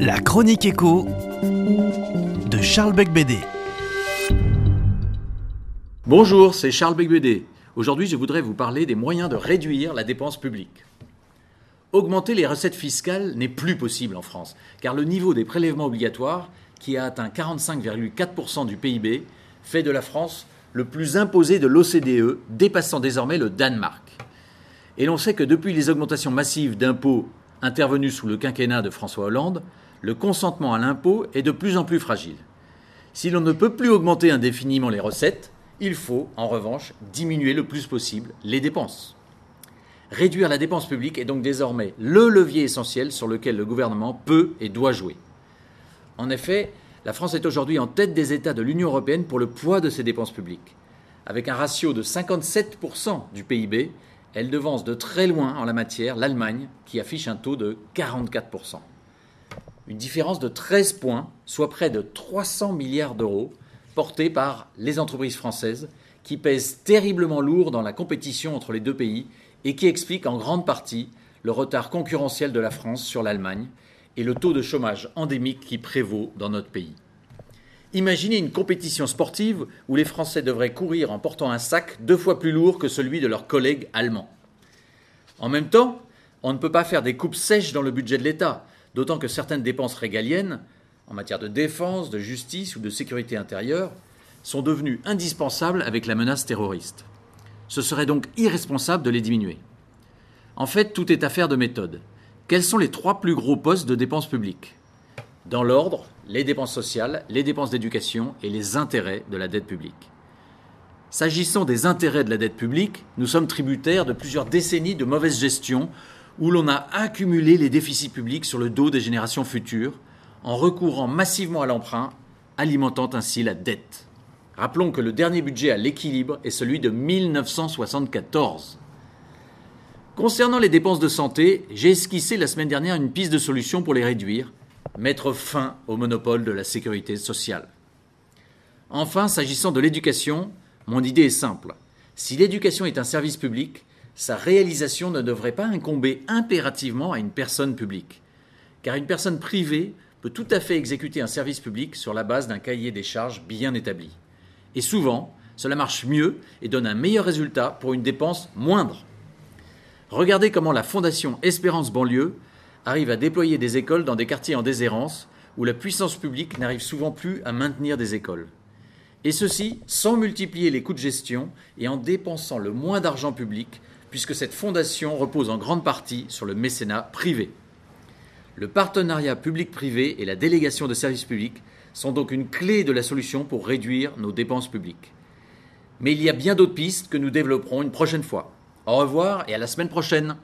La chronique écho de Charles Becbédé. Bonjour, c'est Charles Becbédé. Aujourd'hui, je voudrais vous parler des moyens de réduire la dépense publique. Augmenter les recettes fiscales n'est plus possible en France, car le niveau des prélèvements obligatoires, qui a atteint 45,4% du PIB, fait de la France le plus imposé de l'OCDE, dépassant désormais le Danemark. Et l'on sait que depuis les augmentations massives d'impôts intervenues sous le quinquennat de François Hollande, le consentement à l'impôt est de plus en plus fragile. Si l'on ne peut plus augmenter indéfiniment les recettes, il faut, en revanche, diminuer le plus possible les dépenses. Réduire la dépense publique est donc désormais le levier essentiel sur lequel le gouvernement peut et doit jouer. En effet, la France est aujourd'hui en tête des États de l'Union européenne pour le poids de ses dépenses publiques. Avec un ratio de 57% du PIB, elle devance de très loin en la matière l'Allemagne, qui affiche un taux de 44%. Une différence de 13 points, soit près de 300 milliards d'euros, portés par les entreprises françaises, qui pèsent terriblement lourd dans la compétition entre les deux pays et qui explique en grande partie le retard concurrentiel de la France sur l'Allemagne et le taux de chômage endémique qui prévaut dans notre pays. Imaginez une compétition sportive où les Français devraient courir en portant un sac deux fois plus lourd que celui de leurs collègues allemands. En même temps, on ne peut pas faire des coupes sèches dans le budget de l'État, d'autant que certaines dépenses régaliennes, en matière de défense, de justice ou de sécurité intérieure, sont devenues indispensables avec la menace terroriste. Ce serait donc irresponsable de les diminuer. En fait, tout est affaire de méthode. Quels sont les trois plus gros postes de dépenses publiques? Dans l'ordre, les dépenses sociales, les dépenses d'éducation et les intérêts de la dette publique. S'agissant des intérêts de la dette publique, nous sommes tributaires de plusieurs décennies de mauvaise gestion où l'on a accumulé les déficits publics sur le dos des générations futures en recourant massivement à l'emprunt, alimentant ainsi la dette. Rappelons que le dernier budget à l'équilibre est celui de 1974. Concernant les dépenses de santé, j'ai esquissé la semaine dernière une piste de solution pour les réduire, mettre fin au monopole de la sécurité sociale. Enfin, s'agissant de l'éducation, mon idée est simple. Si l'éducation est un service public, sa réalisation ne devrait pas incomber impérativement à une personne publique. Car une personne privée peut tout à fait exécuter un service public sur la base d'un cahier des charges bien établi. Et souvent, cela marche mieux et donne un meilleur résultat pour une dépense moindre. Regardez comment la Fondation Espérance Banlieue arrive à déployer des écoles dans des quartiers en déshérence où la puissance publique n'arrive souvent plus à maintenir des écoles. Et ceci sans multiplier les coûts de gestion et en dépensant le moins d'argent public, puisque cette fondation repose en grande partie sur le mécénat privé. Le partenariat public-privé et la délégation de services publics sont donc une clé de la solution pour réduire nos dépenses publiques. Mais il y a bien d'autres pistes que nous développerons une prochaine fois. Au revoir et à la semaine prochaine.